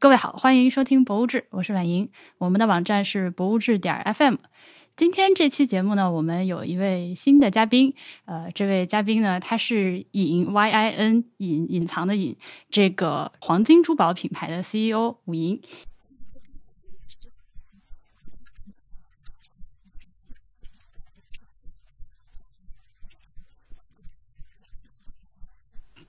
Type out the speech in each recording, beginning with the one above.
各位好，欢迎收听博物志，我是婉莹。我们的网站是博物志点 FM。今天这期节目呢，我们有一位新的嘉宾。呃，这位嘉宾呢，他是隐 Y I N 隐隐藏的隐这个黄金珠宝品牌的 CEO 武莹。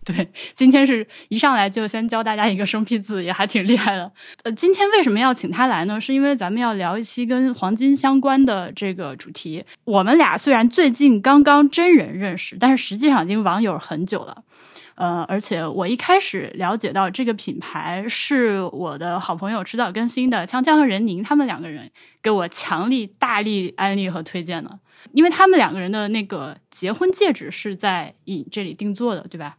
对，今天是一上来就先教大家一个生僻字，也还挺厉害的。呃，今天为什么要请他来呢？是因为咱们要聊一期跟黄金相关的这个主题。我们俩虽然最近刚刚真人认识，但是实际上已经网友很久了。呃，而且我一开始了解到这个品牌是我的好朋友迟早更新的锵锵和任宁他们两个人给我强力大力安利和推荐的，因为他们两个人的那个结婚戒指是在以这里定做的，对吧？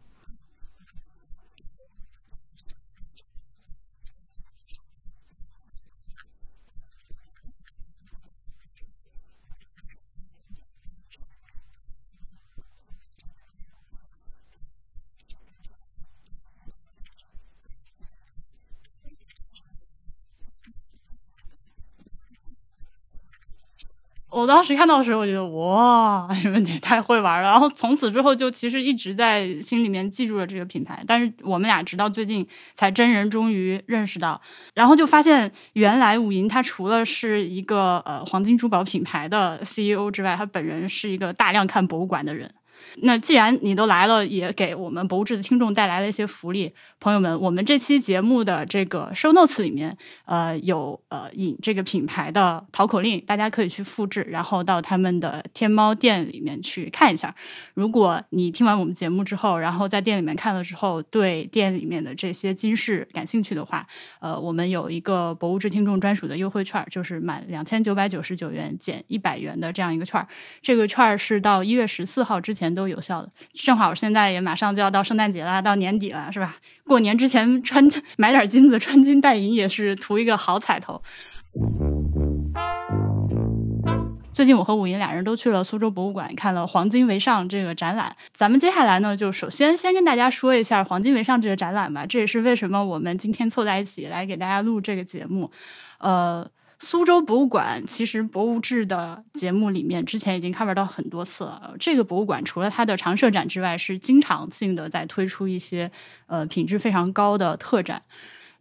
我当时看到的时候，我觉得哇，你们也太会玩了。然后从此之后，就其实一直在心里面记住了这个品牌。但是我们俩直到最近才真人终于认识到，然后就发现原来武银他除了是一个呃黄金珠宝品牌的 CEO 之外，他本人是一个大量看博物馆的人。那既然你都来了，也给我们博物志的听众带来了一些福利，朋友们，我们这期节目的这个 show notes 里面，呃，有呃引这个品牌的淘口令，大家可以去复制，然后到他们的天猫店里面去看一下。如果你听完我们节目之后，然后在店里面看了之后，对店里面的这些金饰感兴趣的话，呃，我们有一个博物志听众专属的优惠券，就是满两千九百九十九元减一百元的这样一个券。这个券是到一月十四号之前都都有效的。正好现在也马上就要到圣诞节了，到年底了，是吧？过年之前穿买点金子，穿金戴银也是图一个好彩头。最近我和武银俩人都去了苏州博物馆，看了“黄金为上”这个展览。咱们接下来呢，就首先先跟大家说一下“黄金为上”这个展览吧。这也是为什么我们今天凑在一起来给大家录这个节目。呃，苏州博物馆其实博物志的节目里面之前已经 cover 到很多次了。这个博物馆除了它的常设展之外，是经常性的在推出一些呃品质非常高的特展。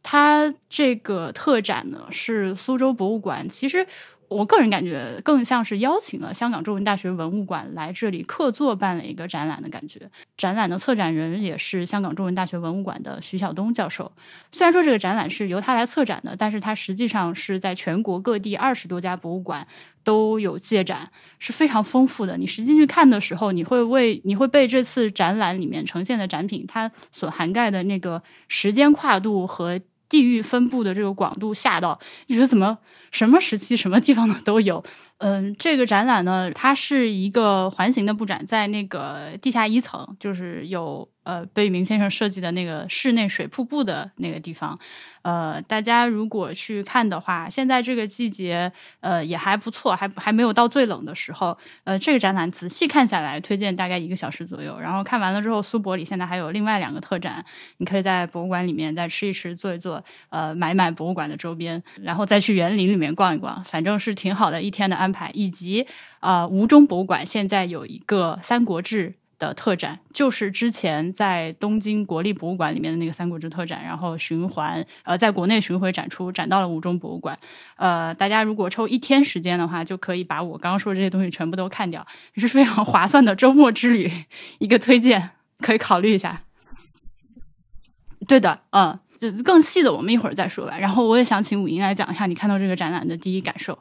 它这个特展呢，是苏州博物馆其实。我个人感觉更像是邀请了香港中文大学文物馆来这里客座办了一个展览的感觉。展览的策展人也是香港中文大学文物馆的徐晓东教授。虽然说这个展览是由他来策展的，但是他实际上是在全国各地二十多家博物馆都有借展，是非常丰富的。你实际去看的时候，你会为你会被这次展览里面呈现的展品它所涵盖的那个时间跨度和地域分布的这个广度吓到，你觉得怎么？什么时期、什么地方的都有。嗯，这个展览呢，它是一个环形的布展，在那个地下一层，就是有呃贝聿铭先生设计的那个室内水瀑布的那个地方。呃，大家如果去看的话，现在这个季节呃也还不错，还还没有到最冷的时候。呃，这个展览仔细看下来，推荐大概一个小时左右。然后看完了之后，苏博里现在还有另外两个特展，你可以在博物馆里面再吃一吃、坐一坐，呃，买买博物馆的周边，然后再去园林里面逛一逛，反正是挺好的一天的安。排以及啊，吴中博物馆现在有一个《三国志》的特展，就是之前在东京国立博物馆里面的那个《三国志》特展，然后循环呃，在国内巡回展出，展到了吴中博物馆。呃，大家如果抽一天时间的话，就可以把我刚刚说的这些东西全部都看掉，也是非常 划算的周末之旅，一个推荐，可以考虑一下。对的，嗯，就更细的我们一会儿再说吧。然后我也想请武英来讲一下你看到这个展览的第一感受。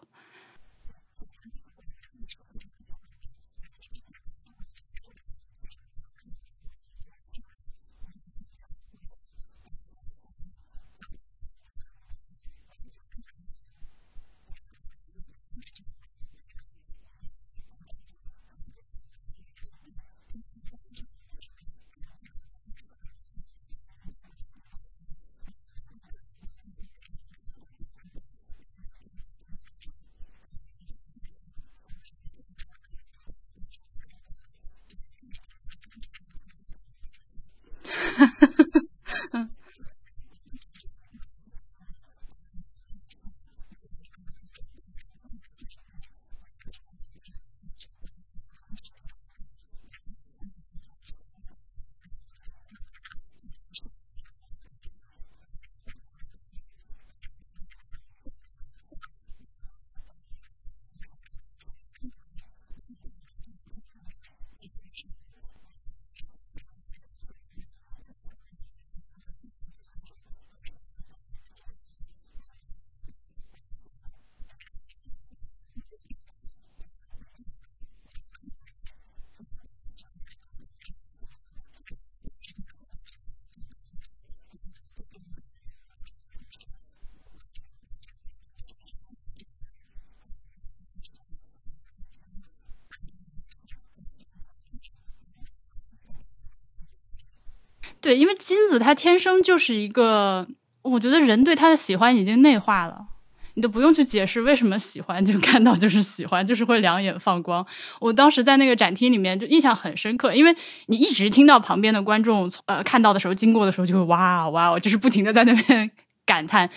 对，因为金子他天生就是一个，我觉得人对他的喜欢已经内化了，你都不用去解释为什么喜欢，就看到就是喜欢，就是会两眼放光。我当时在那个展厅里面就印象很深刻，因为你一直听到旁边的观众呃看到的时候，经过的时候就会哇哇，就是不停的在那边 感叹。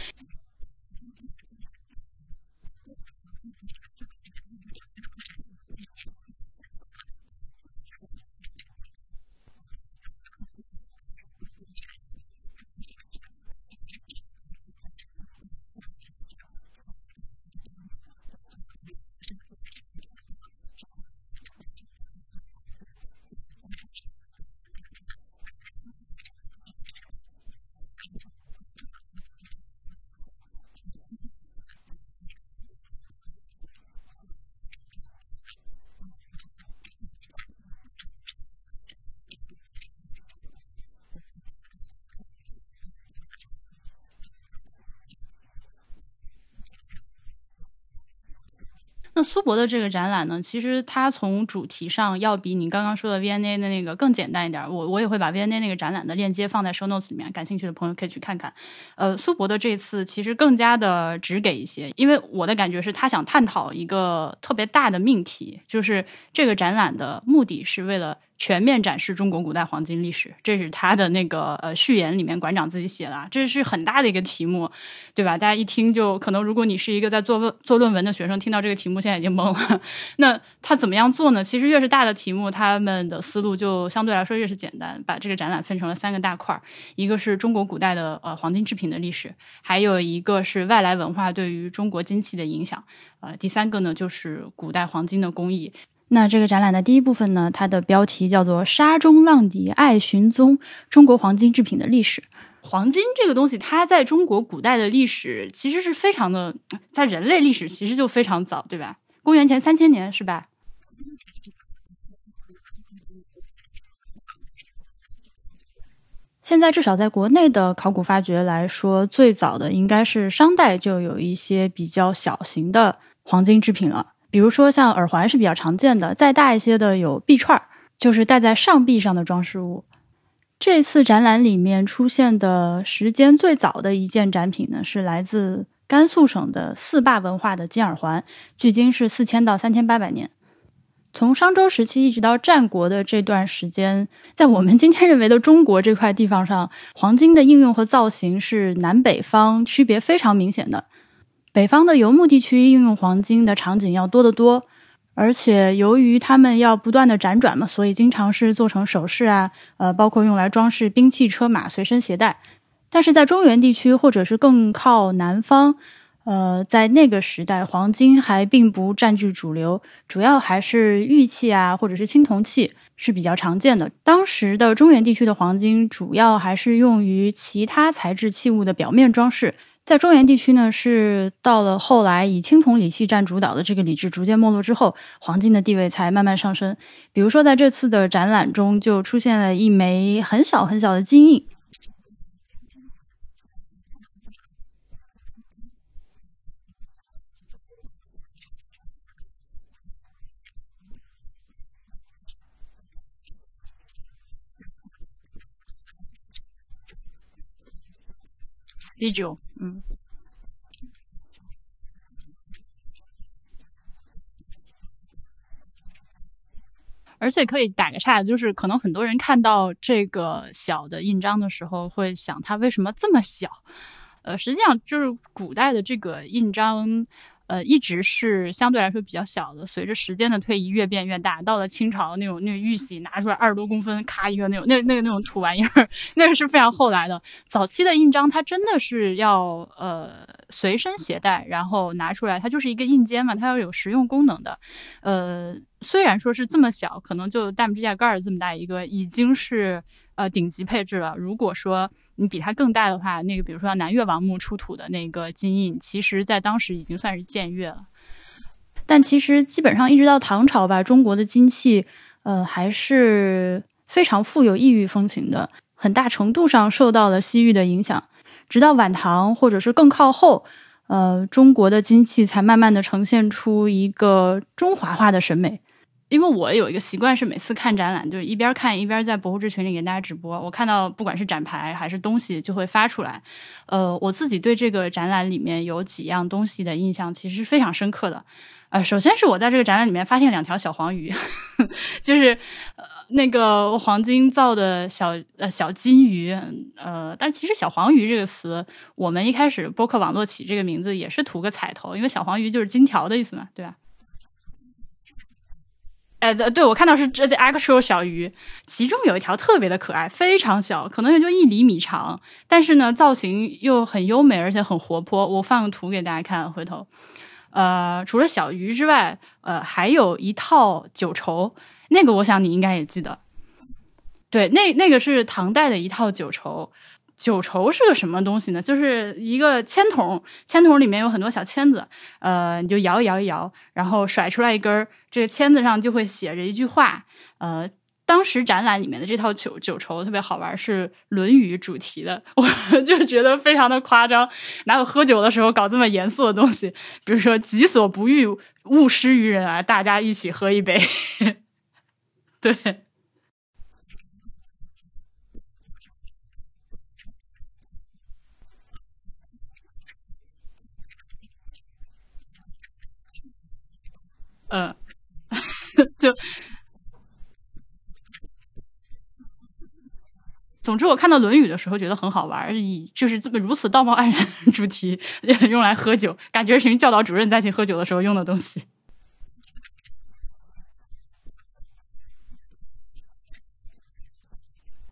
苏博的这个展览呢，其实它从主题上要比你刚刚说的 V N A 的那个更简单一点。我我也会把 V N A 那个展览的链接放在 Show Notes 里面，感兴趣的朋友可以去看看。呃，苏博的这次其实更加的直给一些，因为我的感觉是他想探讨一个特别大的命题，就是这个展览的目的是为了。全面展示中国古代黄金历史，这是他的那个呃序言里面馆长自己写的，这是很大的一个题目，对吧？大家一听就可能，如果你是一个在做论做论文的学生，听到这个题目现在已经懵了。那他怎么样做呢？其实越是大的题目，他们的思路就相对来说越是简单，把这个展览分成了三个大块儿，一个是中国古代的呃黄金制品的历史，还有一个是外来文化对于中国金器的影响，呃，第三个呢就是古代黄金的工艺。那这个展览的第一部分呢，它的标题叫做《沙中浪底爱寻踪：中国黄金制品的历史》。黄金这个东西，它在中国古代的历史其实是非常的，在人类历史其实就非常早，对吧？公元前三千年是吧？现在至少在国内的考古发掘来说，最早的应该是商代就有一些比较小型的黄金制品了。比如说，像耳环是比较常见的，再大一些的有臂串儿，就是戴在上臂上的装饰物。这次展览里面出现的时间最早的一件展品呢，是来自甘肃省的四坝文化的金耳环，距今是四千到三千八百年。从商周时期一直到战国的这段时间，在我们今天认为的中国这块地方上，黄金的应用和造型是南北方区别非常明显的。北方的游牧地区应用黄金的场景要多得多，而且由于他们要不断的辗转嘛，所以经常是做成首饰啊，呃，包括用来装饰兵器、车马随身携带。但是在中原地区或者是更靠南方，呃，在那个时代，黄金还并不占据主流，主要还是玉器啊，或者是青铜器是比较常见的。当时的中原地区的黄金主要还是用于其他材质器物的表面装饰。在中原地区呢，是到了后来以青铜礼器占主导的这个礼制逐渐没落之后，黄金的地位才慢慢上升。比如说，在这次的展览中，就出现了一枚很小很小的金印。第九，嗯，而且可以打个岔，就是可能很多人看到这个小的印章的时候，会想它为什么这么小？呃，实际上就是古代的这个印章。呃，一直是相对来说比较小的，随着时间的推移越变越大。到了清朝那种那个玉玺拿出来二十多公分，咔一个那种那那个那种土玩意儿，那个是非常后来的。早期的印章它真的是要呃随身携带，然后拿出来，它就是一个印笺嘛，它要有实用功能的。呃，虽然说是这么小，可能就大拇指甲盖儿这么大一个，已经是呃顶级配置了。如果说你比它更大的话，那个比如说南越王墓出土的那个金印，其实在当时已经算是僭越了。但其实基本上一直到唐朝吧，中国的金器，呃，还是非常富有异域风情的，很大程度上受到了西域的影响。直到晚唐或者是更靠后，呃，中国的金器才慢慢的呈现出一个中华化的审美。因为我有一个习惯是每次看展览，就是一边看一边在博物志群里给大家直播。我看到不管是展牌还是东西，就会发出来。呃，我自己对这个展览里面有几样东西的印象其实是非常深刻的。呃，首先是我在这个展览里面发现两条小黄鱼，就是呃那个黄金造的小呃小金鱼。呃，但是其实小黄鱼这个词，我们一开始播客网络起这个名字也是图个彩头，因为小黄鱼就是金条的意思嘛，对吧？哎，对，我看到是这 actual 小鱼，其中有一条特别的可爱，非常小，可能也就一厘米长，但是呢，造型又很优美，而且很活泼。我放个图给大家看，回头。呃，除了小鱼之外，呃，还有一套九绸，那个我想你应该也记得。对，那那个是唐代的一套九绸。九绸是个什么东西呢？就是一个铅筒，铅筒里面有很多小签子，呃，你就摇一摇一摇，然后甩出来一根儿，这个签子上就会写着一句话。呃，当时展览里面的这套九九绸特别好玩，是《论语》主题的，我就觉得非常的夸张，哪有喝酒的时候搞这么严肃的东西？比如说“己所不欲，勿施于人”啊，大家一起喝一杯，对。嗯，就，总之，我看到《论语》的时候觉得很好玩，以就是这么如此道貌岸然的主题 用来喝酒，感觉是教导主任在一起喝酒的时候用的东西。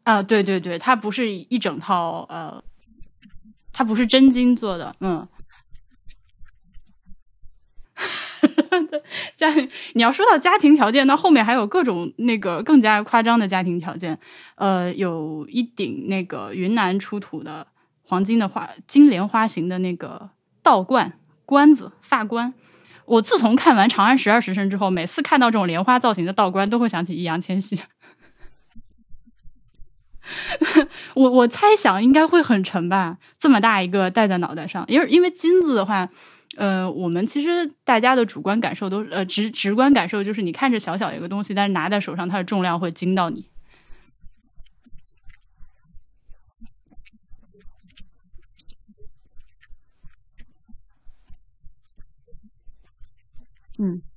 啊，对对对，它不是一整套，呃，它不是真金做的，嗯。家庭，你要说到家庭条件，那后面还有各种那个更加夸张的家庭条件。呃，有一顶那个云南出土的黄金的花金莲花形的那个道冠冠子发冠。我自从看完《长安十二时辰》之后，每次看到这种莲花造型的道冠，都会想起易烊千玺。我我猜想应该会很沉吧，这么大一个戴在脑袋上，因为因为金子的话。呃，我们其实大家的主观感受都呃直直观感受就是你看着小小一个东西，但是拿在手上它的重量会惊到你。嗯。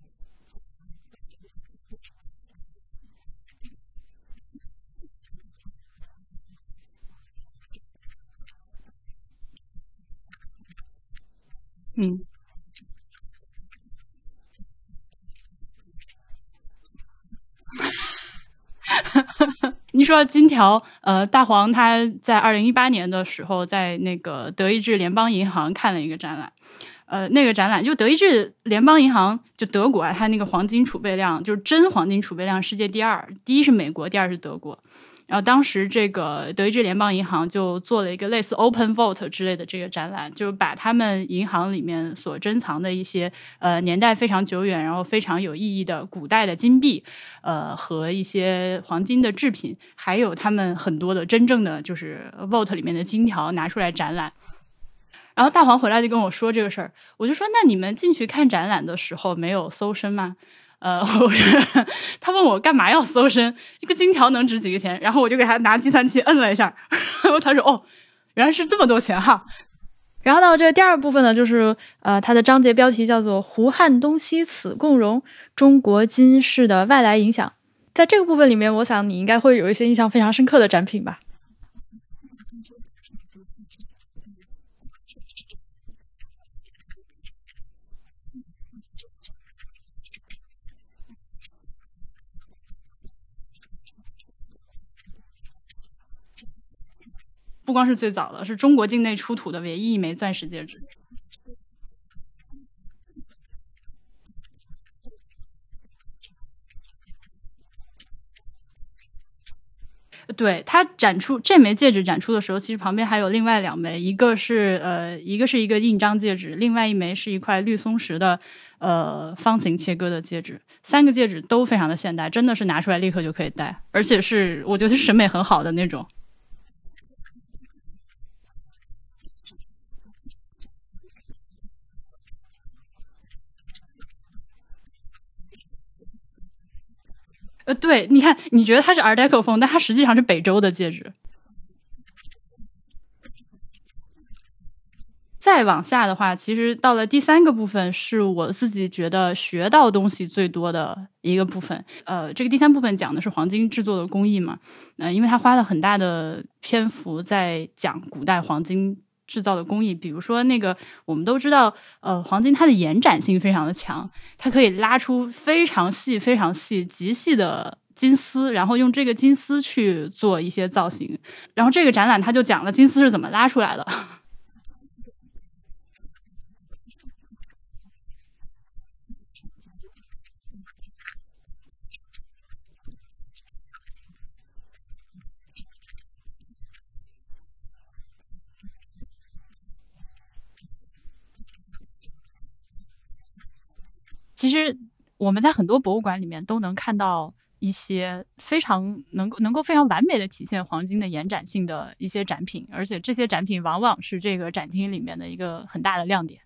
嗯，你说金条，呃，大黄他在二零一八年的时候，在那个德意志联邦银行看了一个展览，呃，那个展览就德意志联邦银行，就德国啊，它那个黄金储备量就是真黄金储备量世界第二，第一是美国，第二是德国。然后当时这个德意志联邦银行就做了一个类似 Open Vault 之类的这个展览，就是把他们银行里面所珍藏的一些呃年代非常久远，然后非常有意义的古代的金币，呃和一些黄金的制品，还有他们很多的真正的就是 Vault 里面的金条拿出来展览。然后大黄回来就跟我说这个事儿，我就说那你们进去看展览的时候没有搜身吗？呃，我说他问我干嘛要搜身，一个金条能值几个钱？然后我就给他拿计算器摁了一下，然后他说：“哦，原来是这么多钱哈。”然后到这个第二部分呢，就是呃，它的章节标题叫做“胡汉东西此共荣：中国金饰的外来影响”。在这个部分里面，我想你应该会有一些印象非常深刻的展品吧。不光是最早的，是中国境内出土的唯一一枚钻石戒指。对它展出这枚戒指展出的时候，其实旁边还有另外两枚，一个是呃，一个是一个印章戒指，另外一枚是一块绿松石的呃方形切割的戒指。三个戒指都非常的现代，真的是拿出来立刻就可以戴，而且是我觉得审美很好的那种。呃，对，你看，你觉得它是 Art Deco 风，但它实际上是北周的戒指。再往下的话，其实到了第三个部分，是我自己觉得学到东西最多的一个部分。呃，这个第三部分讲的是黄金制作的工艺嘛？呃，因为他花了很大的篇幅在讲古代黄金制造的工艺。比如说那个，我们都知道，呃，黄金它的延展性非常的强，它可以拉出非常细、非常细、极细的金丝，然后用这个金丝去做一些造型。然后这个展览它就讲了金丝是怎么拉出来的。其实我们在很多博物馆里面都能看到一些非常能够能够非常完美的体现黄金的延展性的一些展品，而且这些展品往往是这个展厅里面的一个很大的亮点。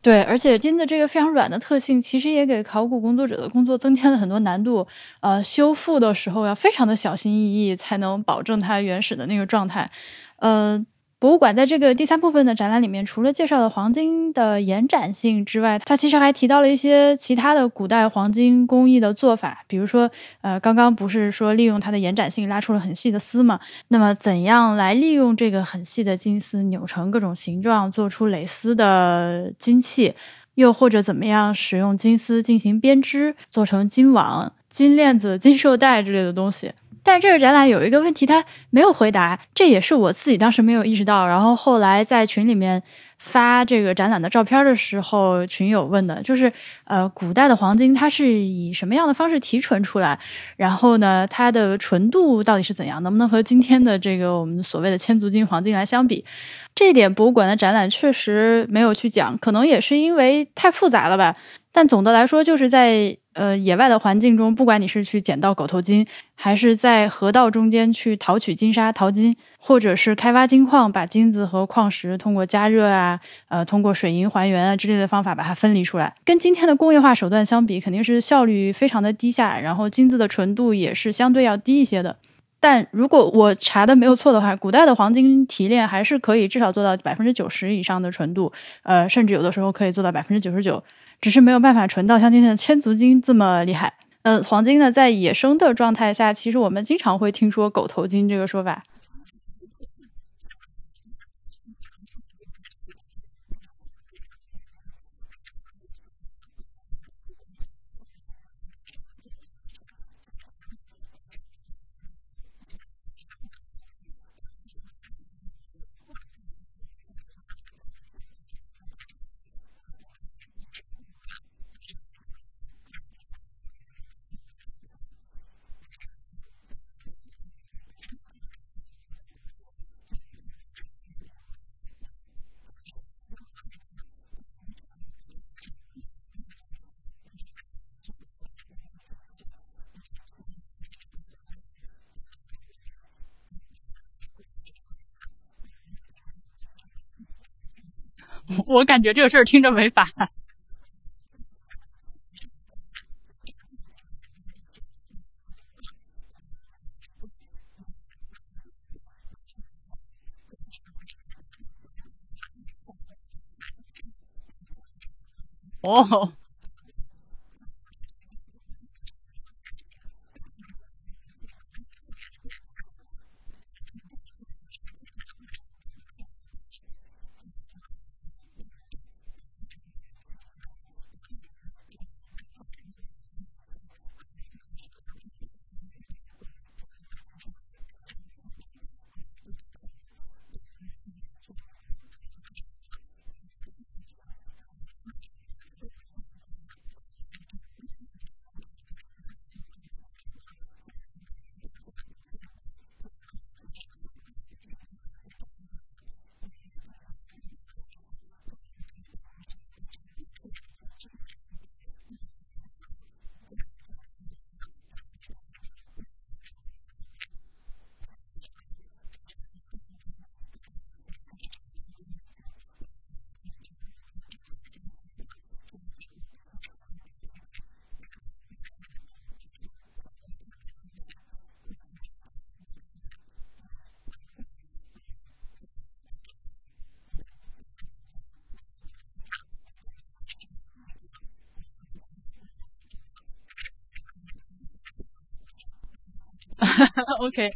对，而且金子这个非常软的特性，其实也给考古工作者的工作增添了很多难度。呃，修复的时候要非常的小心翼翼，才能保证它原始的那个状态。呃。博物馆在这个第三部分的展览里面，除了介绍了黄金的延展性之外，它其实还提到了一些其他的古代黄金工艺的做法。比如说，呃，刚刚不是说利用它的延展性拉出了很细的丝嘛？那么，怎样来利用这个很细的金丝扭成各种形状，做出蕾丝的金器？又或者怎么样使用金丝进行编织，做成金网、金链子、金绶带之类的东西？但是这个展览有一个问题，他没有回答，这也是我自己当时没有意识到。然后后来在群里面发这个展览的照片的时候，群友问的就是：呃，古代的黄金它是以什么样的方式提纯出来？然后呢，它的纯度到底是怎样？能不能和今天的这个我们所谓的千足金黄金来相比？这一点博物馆的展览确实没有去讲，可能也是因为太复杂了吧。但总的来说，就是在呃野外的环境中，不管你是去捡到狗头金，还是在河道中间去淘取金沙淘金，或者是开挖金矿，把金子和矿石通过加热啊，呃，通过水银还原啊之类的方法把它分离出来，跟今天的工业化手段相比，肯定是效率非常的低下，然后金子的纯度也是相对要低一些的。但如果我查的没有错的话，古代的黄金提炼还是可以至少做到百分之九十以上的纯度，呃，甚至有的时候可以做到百分之九十九。只是没有办法纯到像今天的千足金这么厉害。嗯，黄金呢，在野生的状态下，其实我们经常会听说“狗头金”这个说法。我感觉这个事儿听着违法。哦。okay.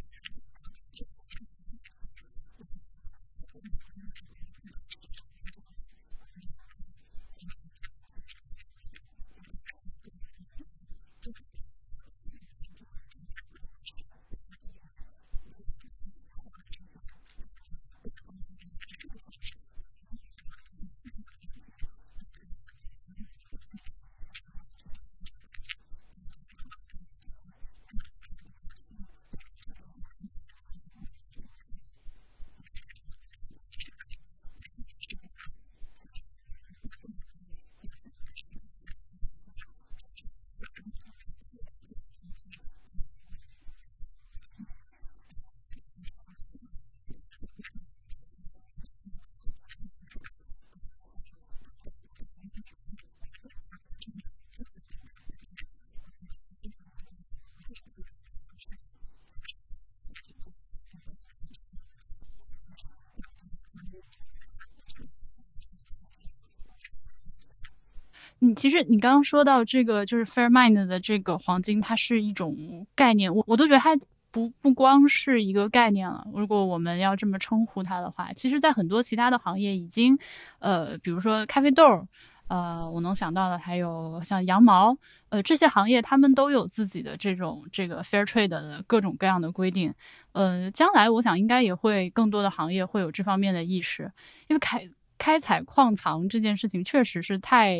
你其实你刚刚说到这个，就是 Fair Mind 的这个黄金，它是一种概念，我我都觉得它不不光是一个概念了。如果我们要这么称呼它的话，其实，在很多其他的行业已经，呃，比如说咖啡豆，呃，我能想到的还有像羊毛，呃，这些行业他们都有自己的这种这个 Fair Trade 的各种各样的规定。呃，将来我想应该也会更多的行业会有这方面的意识，因为开开采矿藏这件事情确实是太。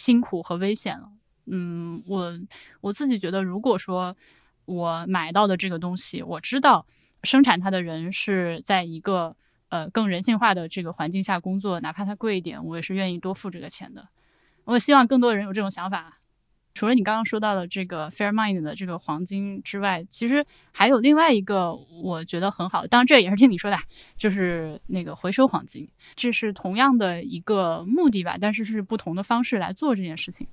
辛苦和危险了，嗯，我我自己觉得，如果说我买到的这个东西，我知道生产它的人是在一个呃更人性化的这个环境下工作，哪怕它贵一点，我也是愿意多付这个钱的。我希望更多人有这种想法。除了你刚刚说到的这个 Fair Mind 的这个黄金之外，其实还有另外一个我觉得很好，当然这也是听你说的，就是那个回收黄金，这是同样的一个目的吧，但是是不同的方式来做这件事情。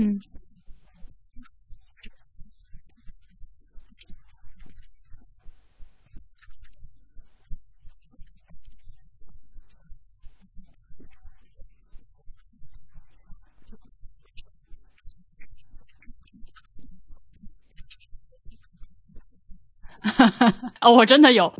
嗯，哦，我真的有。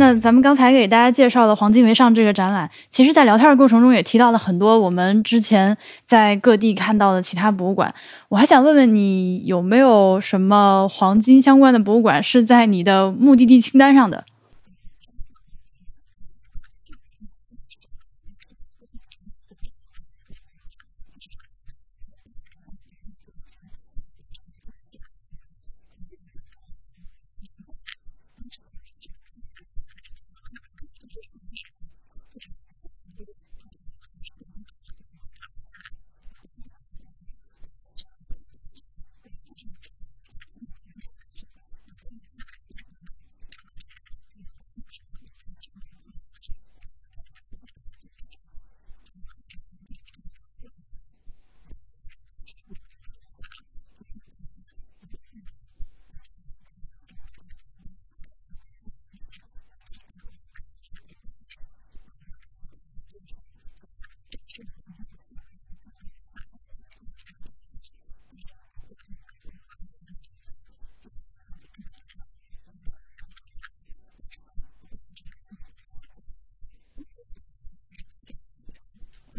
那咱们刚才给大家介绍的“黄金为上”这个展览，其实，在聊天的过程中也提到了很多我们之前在各地看到的其他博物馆。我还想问问你，有没有什么黄金相关的博物馆是在你的目的地清单上的？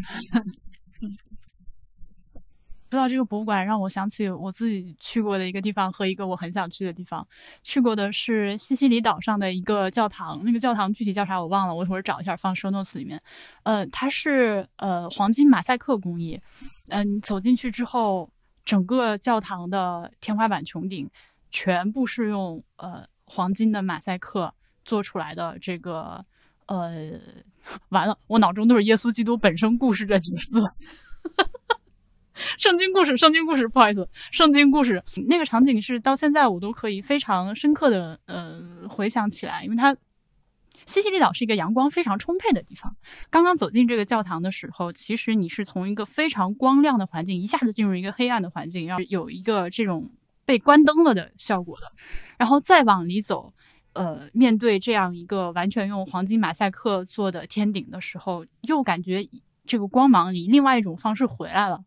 说到这个博物馆，让我想起我自己去过的一个地方和一个我很想去的地方。去过的是西西里岛上的一个教堂，那个教堂具体叫啥我忘了，我一会儿找一下放 show notes 里面。呃，它是呃黄金马赛克工艺。嗯，走进去之后，整个教堂的天花板、穹顶全部是用呃黄金的马赛克做出来的。这个呃，完了，我脑中都是耶稣基督本身故事这几个字。圣经故事，圣经故事，不好意思，圣经故事那个场景是到现在我都可以非常深刻的呃回想起来，因为它西西里岛是一个阳光非常充沛的地方。刚刚走进这个教堂的时候，其实你是从一个非常光亮的环境一下子进入一个黑暗的环境，要有一个这种被关灯了的效果的。然后再往里走，呃，面对这样一个完全用黄金马赛克做的天顶的时候，又感觉这个光芒以另外一种方式回来了。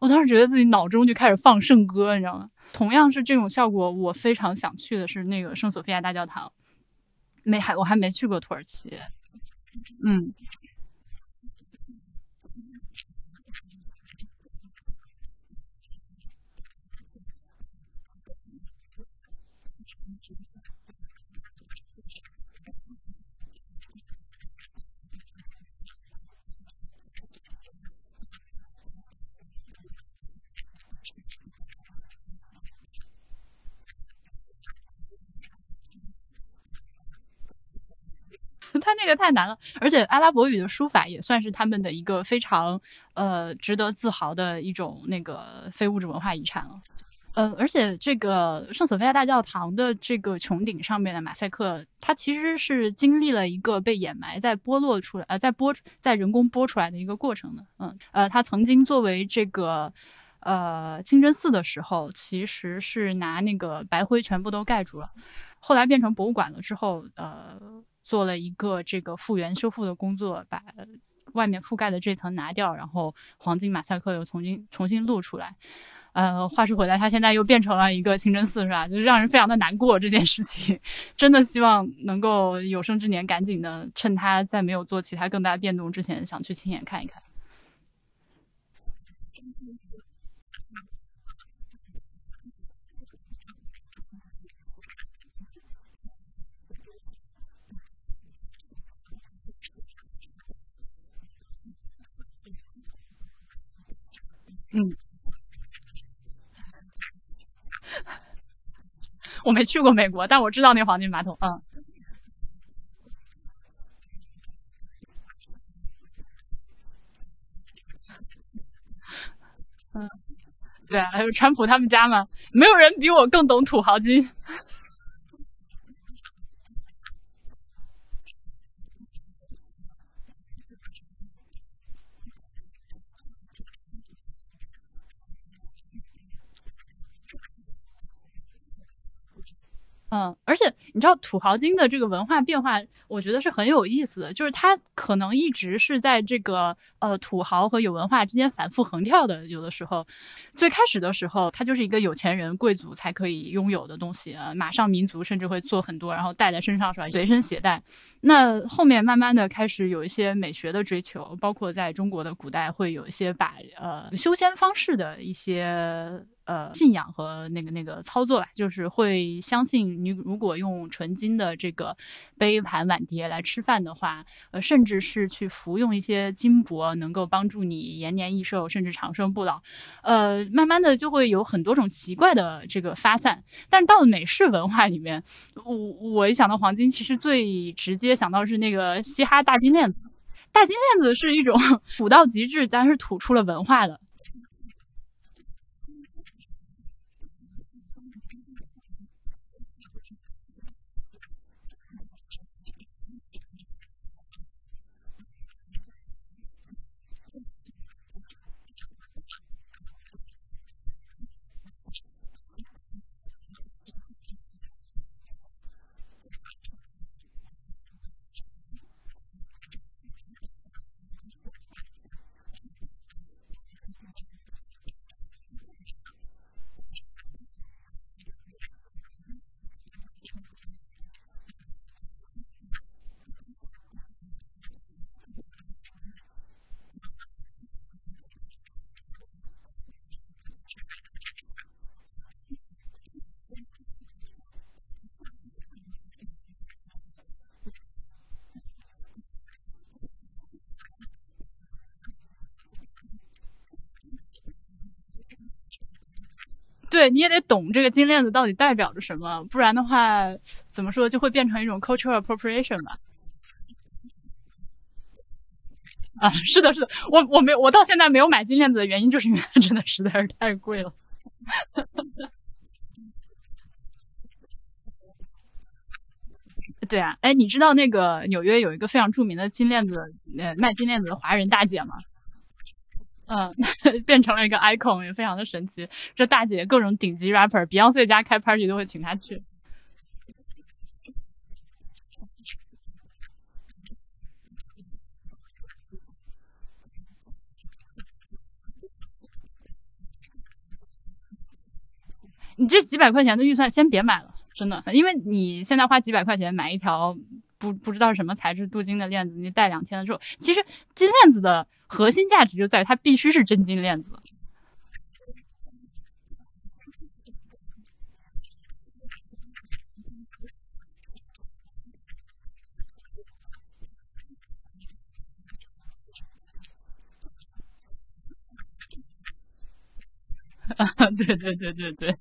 我当时觉得自己脑中就开始放圣歌，你知道吗？同样是这种效果，我非常想去的是那个圣索菲亚大教堂。没还我还没去过土耳其，嗯。他那个太难了，而且阿拉伯语的书法也算是他们的一个非常呃值得自豪的一种那个非物质文化遗产了。呃，而且这个圣索菲亚大教堂的这个穹顶上面的马赛克，它其实是经历了一个被掩埋、在剥落出来、呃，在剥在人工剥出来的一个过程的。嗯，呃，它曾经作为这个呃清真寺的时候，其实是拿那个白灰全部都盖住了，后来变成博物馆了之后，呃。做了一个这个复原修复的工作，把外面覆盖的这层拿掉，然后黄金马赛克又重新重新露出来。呃，话说回来，它现在又变成了一个清真寺，是吧？就是让人非常的难过这件事情。真的希望能够有生之年赶紧的，趁它在没有做其他更大变动之前，想去亲眼看一看。我没去过美国，但我知道那黄金马桶。嗯，嗯，对，还有川普他们家嘛，没有人比我更懂土豪金。嗯，而且你知道土豪金的这个文化变化，我觉得是很有意思的，就是它可能一直是在这个呃土豪和有文化之间反复横跳的。有的时候，最开始的时候，它就是一个有钱人贵族才可以拥有的东西啊，马上民族甚至会做很多，然后带在身上是吧？随身携带。那后面慢慢的开始有一些美学的追求，包括在中国的古代会有一些把呃修仙方式的一些。呃，信仰和那个那个操作吧，就是会相信你如果用纯金的这个杯盘碗碟来吃饭的话，呃，甚至是去服用一些金箔，能够帮助你延年益寿，甚至长生不老。呃，慢慢的就会有很多种奇怪的这个发散。但是到了美式文化里面，我我一想到黄金，其实最直接想到是那个嘻哈大金链子。大金链子是一种 土到极致，但是土出了文化的。对，你也得懂这个金链子到底代表着什么，不然的话，怎么说就会变成一种 cultural appropriation 吧。啊，是的，是的，我我没我到现在没有买金链子的原因，就是因为它真的实在是太贵了。对啊，哎，你知道那个纽约有一个非常著名的金链子，呃，卖金链子的华人大姐吗？嗯，变成了一个 icon，也非常的神奇。这大姐各种顶级 rapper，Beyonce 家开 party 都会请她去。你这几百块钱的预算先别买了，真的，因为你现在花几百块钱买一条不不知道是什么材质镀金的链子，你戴两天的之后，其实金链子的。核心价值就在于它必须是真金链子。对对对对对。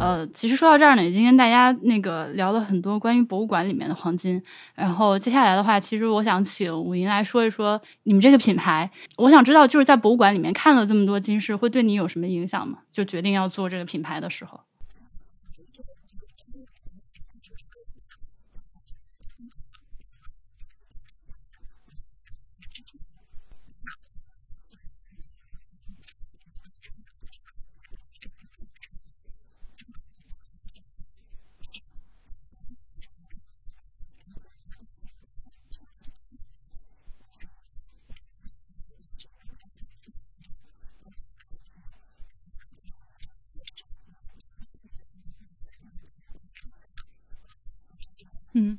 呃，其实说到这儿呢，已经跟大家那个聊了很多关于博物馆里面的黄金。然后接下来的话，其实我想请武银来说一说你们这个品牌。我想知道，就是在博物馆里面看了这么多金饰，会对你有什么影响吗？就决定要做这个品牌的时候。嗯，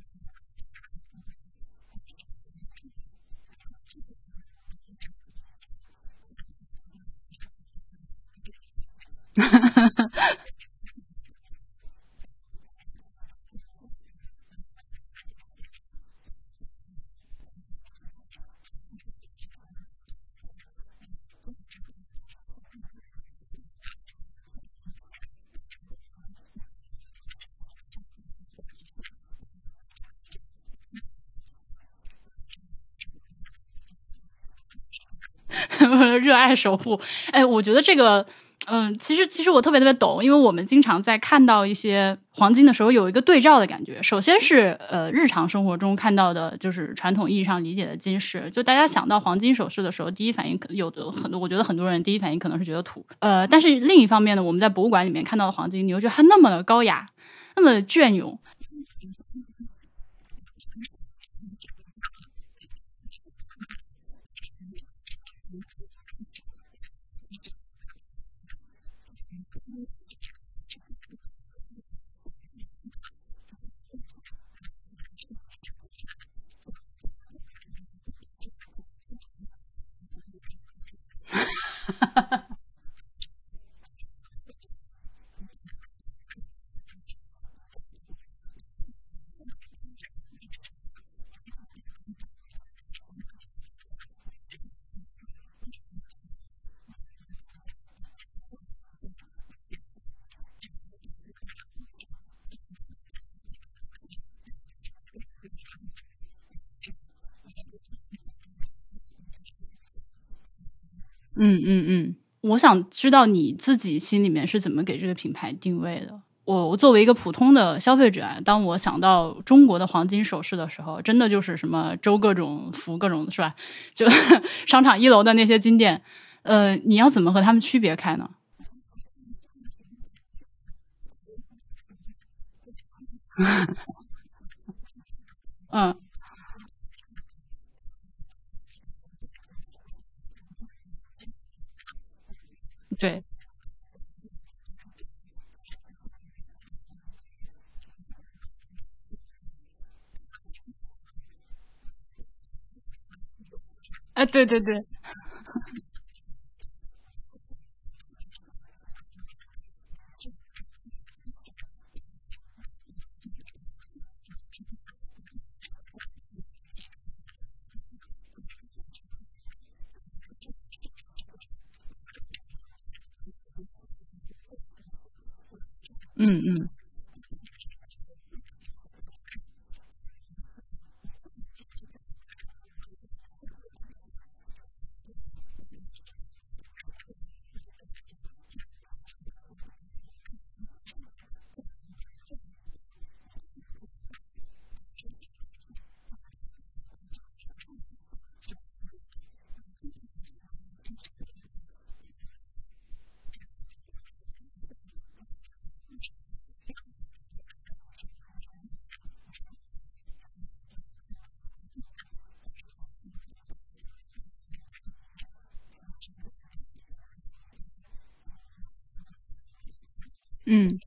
热爱守护，哎，我觉得这个嗯，其实其实我特别特别懂，因为我们经常在看到一些黄金的时候，有一个对照的感觉。首先是呃，日常生活中看到的，就是传统意义上理解的金饰。就大家想到黄金首饰的时候，第一反应可能有的很多，我觉得很多人第一反应可能是觉得土。呃，但是另一方面呢，我们在博物馆里面看到的黄金，你又觉得它那么的高雅，那么的隽永。嗯嗯嗯，我想知道你自己心里面是怎么给这个品牌定位的。我我作为一个普通的消费者，当我想到中国的黄金首饰的时候，真的就是什么周各种福各种是吧？就商场一楼的那些金店，呃，你要怎么和他们区别开呢？嗯，对，啊，对对对，嗯嗯，嗯，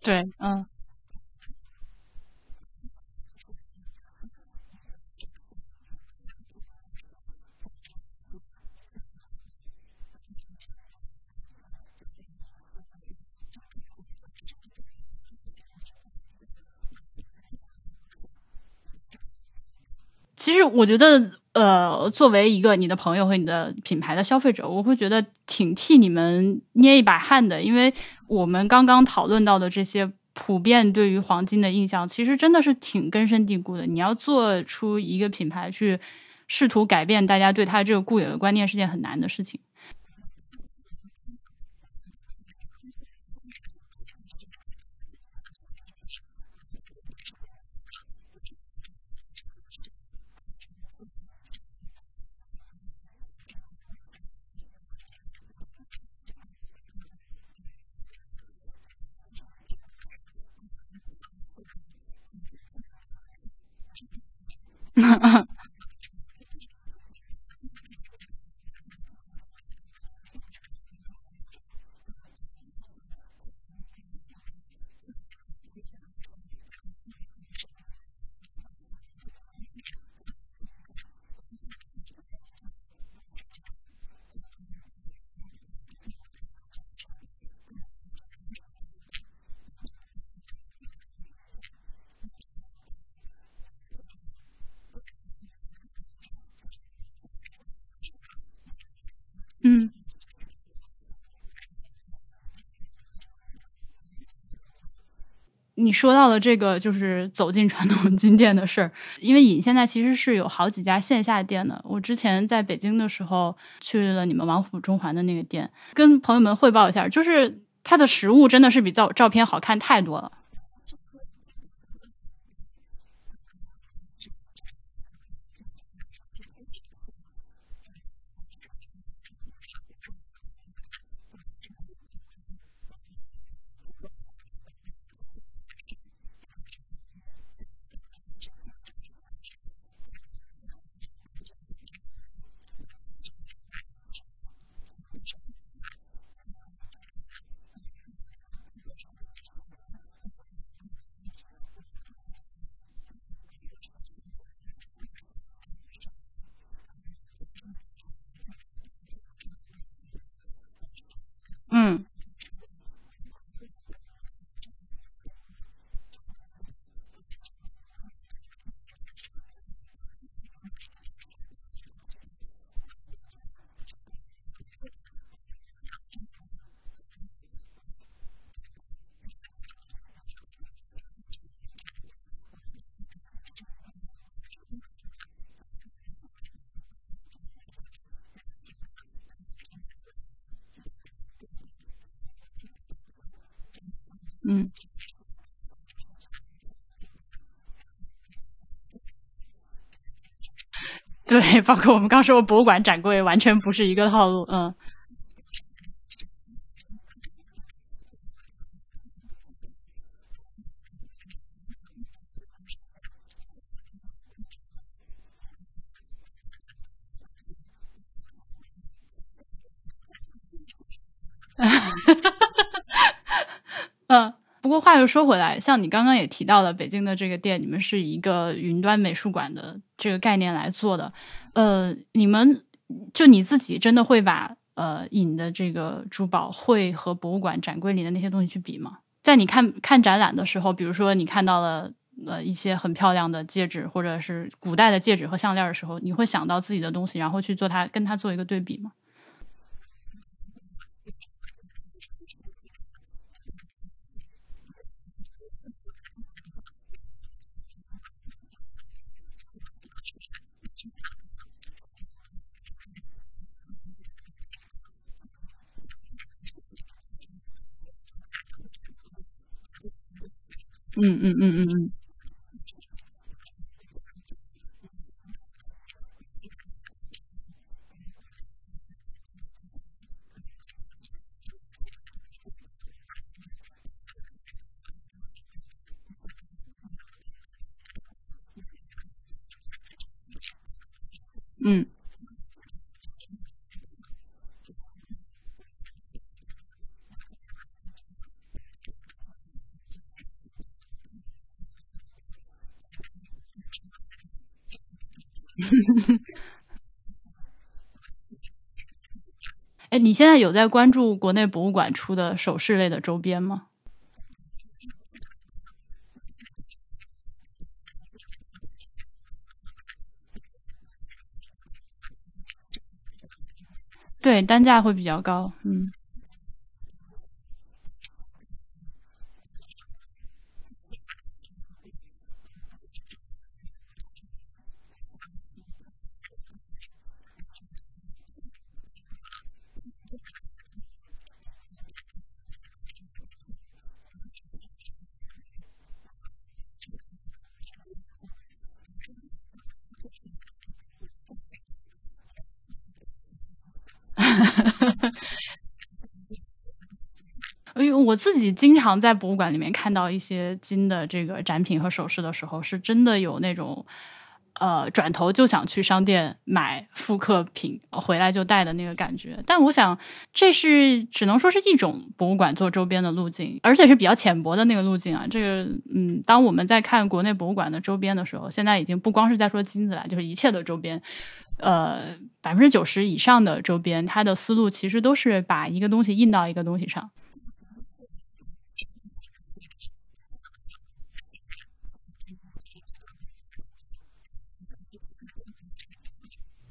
对，嗯，我觉得，呃，作为一个你的朋友和你的品牌的消费者，我会觉得挺替你们捏一把汗的，因为我们刚刚讨论到的这些普遍对于黄金的印象，其实真的是挺根深蒂固的。你要做出一个品牌去试图改变大家对它这个固有的观念，是件很难的事情。哈 哈你说到了这个，就是走进传统金店的事儿。因为尹现在其实是有好几家线下店的。我之前在北京的时候去了你们王府中环的那个店，跟朋友们汇报一下，就是它的实物真的是比照照片好看太多了。嗯嗯，对，包括我们刚说博物馆展柜，完全不是一个套路。嗯 嗯。不过话又说回来，像你刚刚也提到了北京的这个店，你们是一个云端美术馆的这个概念来做的。呃，你们就你自己真的会把呃引的这个珠宝会和博物馆展柜里的那些东西去比吗？在你看看展览的时候，比如说你看到了呃一些很漂亮的戒指，或者是古代的戒指和项链的时候，你会想到自己的东西，然后去做它跟它做一个对比吗？嗯嗯嗯嗯嗯嗯 哎，你现在有在关注国内博物馆出的首饰类的周边吗？对，单价会比较高。嗯因为我自己经常在博物馆里面看到一些金的这个展品和首饰的时候，是真的有那种，呃，转头就想去商店买复刻品回来就戴的那个感觉。但我想，这是只能说是一种博物馆做周边的路径，而且是比较浅薄的那个路径啊。这个，嗯，当我们在看国内博物馆的周边的时候，现在已经不光是在说金子了，就是一切的周边。呃，百分之九十以上的周边，它的思路其实都是把一个东西印到一个东西上。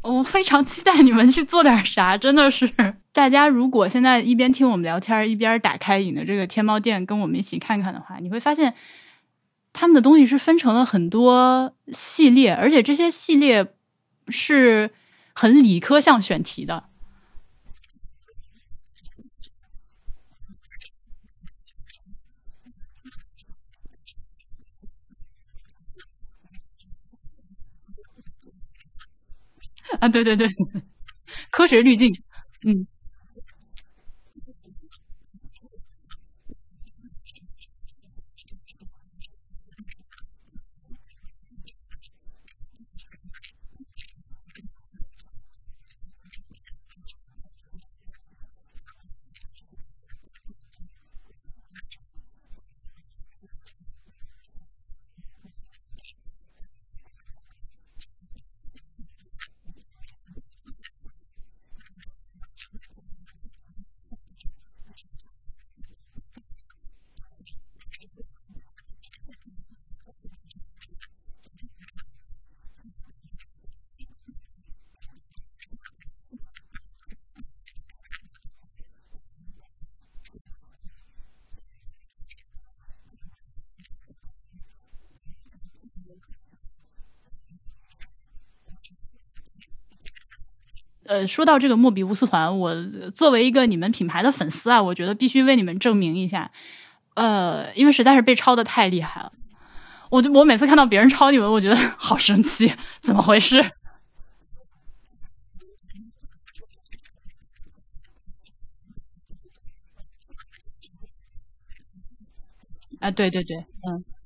我非常期待你们去做点啥，真的是。大家如果现在一边听我们聊天，一边打开你的这个天猫店，跟我们一起看看的话，你会发现他们的东西是分成了很多系列，而且这些系列是很理科向选题的。啊，对对对，科学滤镜，嗯。呃，说到这个莫比乌斯环，我作为一个你们品牌的粉丝啊，我觉得必须为你们证明一下。呃，因为实在是被抄的太厉害了，我就我每次看到别人抄你们，我觉得好生气，怎么回事？啊，对对对，嗯。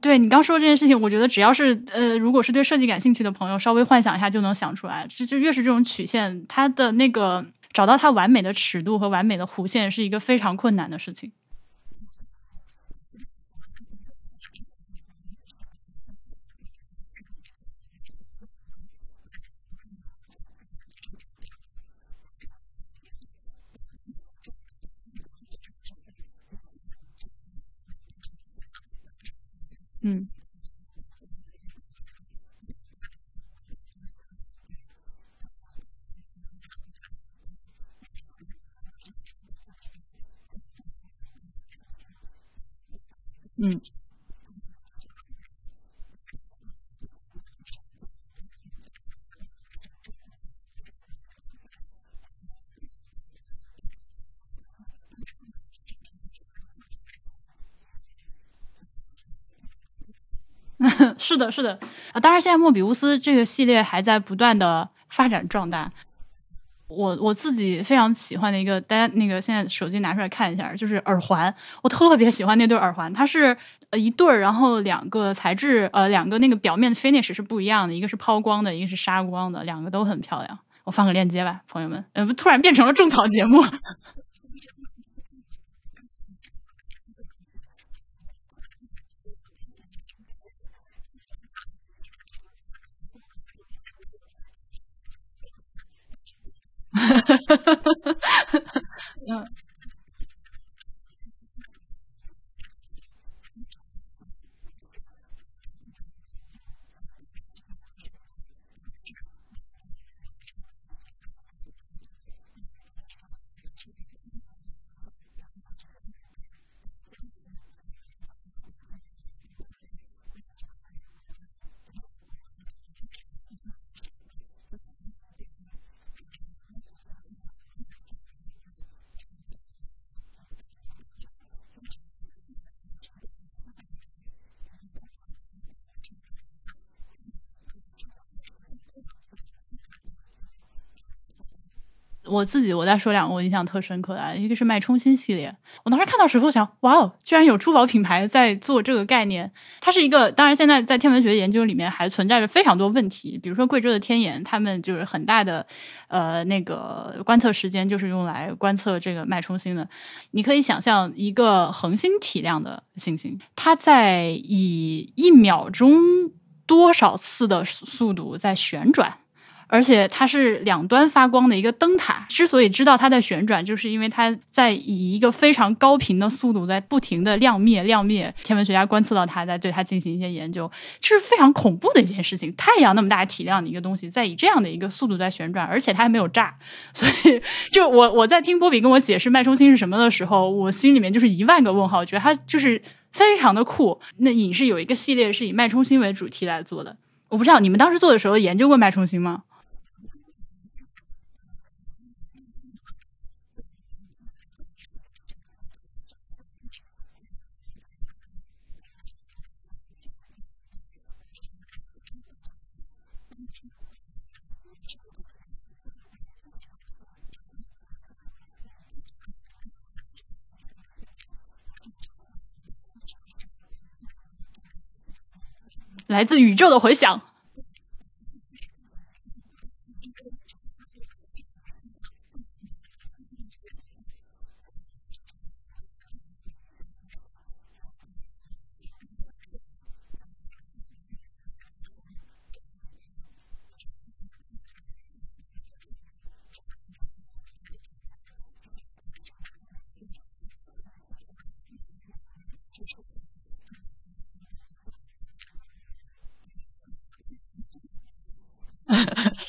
对你刚说这件事情，我觉得只要是呃，如果是对设计感兴趣的朋友，稍微幻想一下就能想出来。就就越是这种曲线，它的那个找到它完美的尺度和完美的弧线，是一个非常困难的事情。嗯，是的，是的啊。当然，现在莫比乌斯这个系列还在不断的发展壮大。我我自己非常喜欢的一个，大家那个现在手机拿出来看一下，就是耳环。我特别喜欢那对耳环，它是一对儿，然后两个材质呃两个那个表面 finish 是不一样的，一个是抛光的，一个是砂光的，两个都很漂亮。我放个链接吧，朋友们。呃，突然变成了种草节目。やあ。我自己，我再说两个我印象特深刻的，一个是脉冲星系列。我当时看到时候想，哇哦，居然有珠宝品牌在做这个概念。它是一个，当然现在在天文学研究里面还存在着非常多问题，比如说贵州的天眼，他们就是很大的呃那个观测时间就是用来观测这个脉冲星的。你可以想象一个恒星体量的星星，它在以一秒钟多少次的速度在旋转。而且它是两端发光的一个灯塔。之所以知道它在旋转，就是因为它在以一个非常高频的速度在不停的亮灭亮灭。天文学家观测到它，在对它进行一些研究，这是非常恐怖的一件事情。太阳那么大体量的一个东西，在以这样的一个速度在旋转，而且它还没有炸。所以，就我我在听波比跟我解释脉冲星是什么的时候，我心里面就是一万个问号。觉得它就是非常的酷。那影视有一个系列是以脉冲星为主题来做的，我不知道你们当时做的时候研究过脉冲星吗？来自宇宙的回响。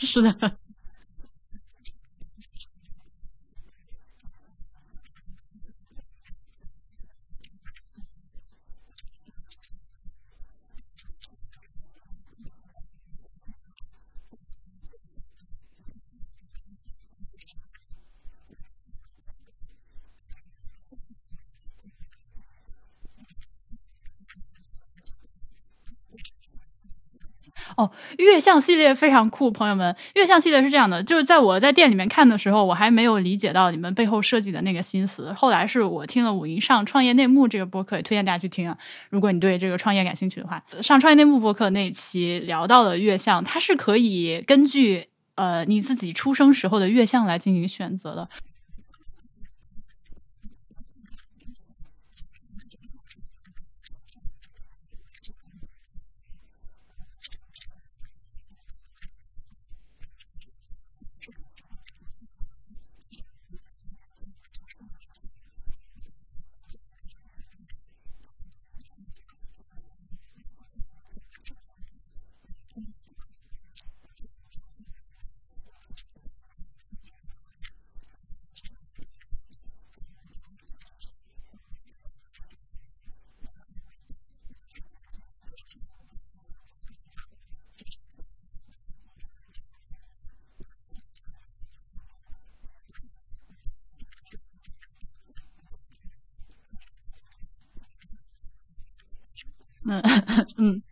是的。哦，月相系列非常酷，朋友们。月相系列是这样的，就是在我在店里面看的时候，我还没有理解到你们背后设计的那个心思。后来是我听了五音上创业内幕这个播客，也推荐大家去听啊。如果你对这个创业感兴趣的话，上创业内幕播客那期聊到了月相，它是可以根据呃你自己出生时候的月相来进行选择的。嗯嗯。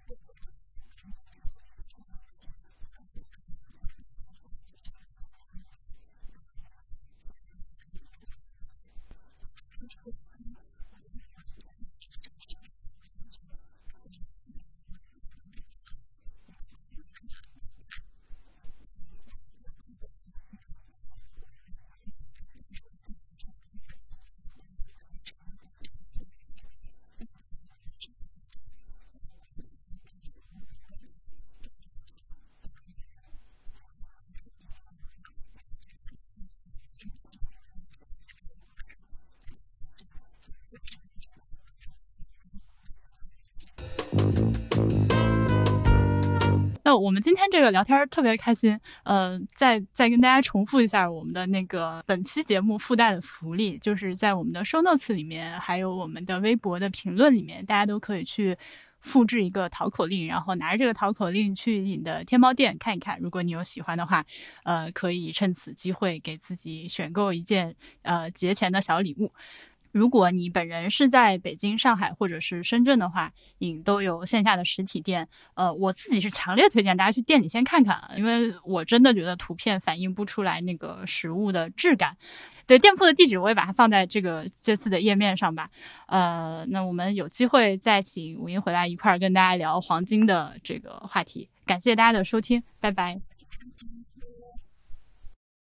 我们今天这个聊天特别开心，呃，再再跟大家重复一下我们的那个本期节目附带的福利，就是在我们的 show notes 里面，还有我们的微博的评论里面，大家都可以去复制一个淘口令，然后拿着这个淘口令去你的天猫店看一看，如果你有喜欢的话，呃，可以趁此机会给自己选购一件呃节前的小礼物。如果你本人是在北京、上海或者是深圳的话，影都有线下的实体店。呃，我自己是强烈推荐大家去店里先看看，因为我真的觉得图片反映不出来那个实物的质感。对，店铺的地址我也把它放在这个这次的页面上吧。呃，那我们有机会再请吴英回来一块儿跟大家聊黄金的这个话题。感谢大家的收听，拜拜。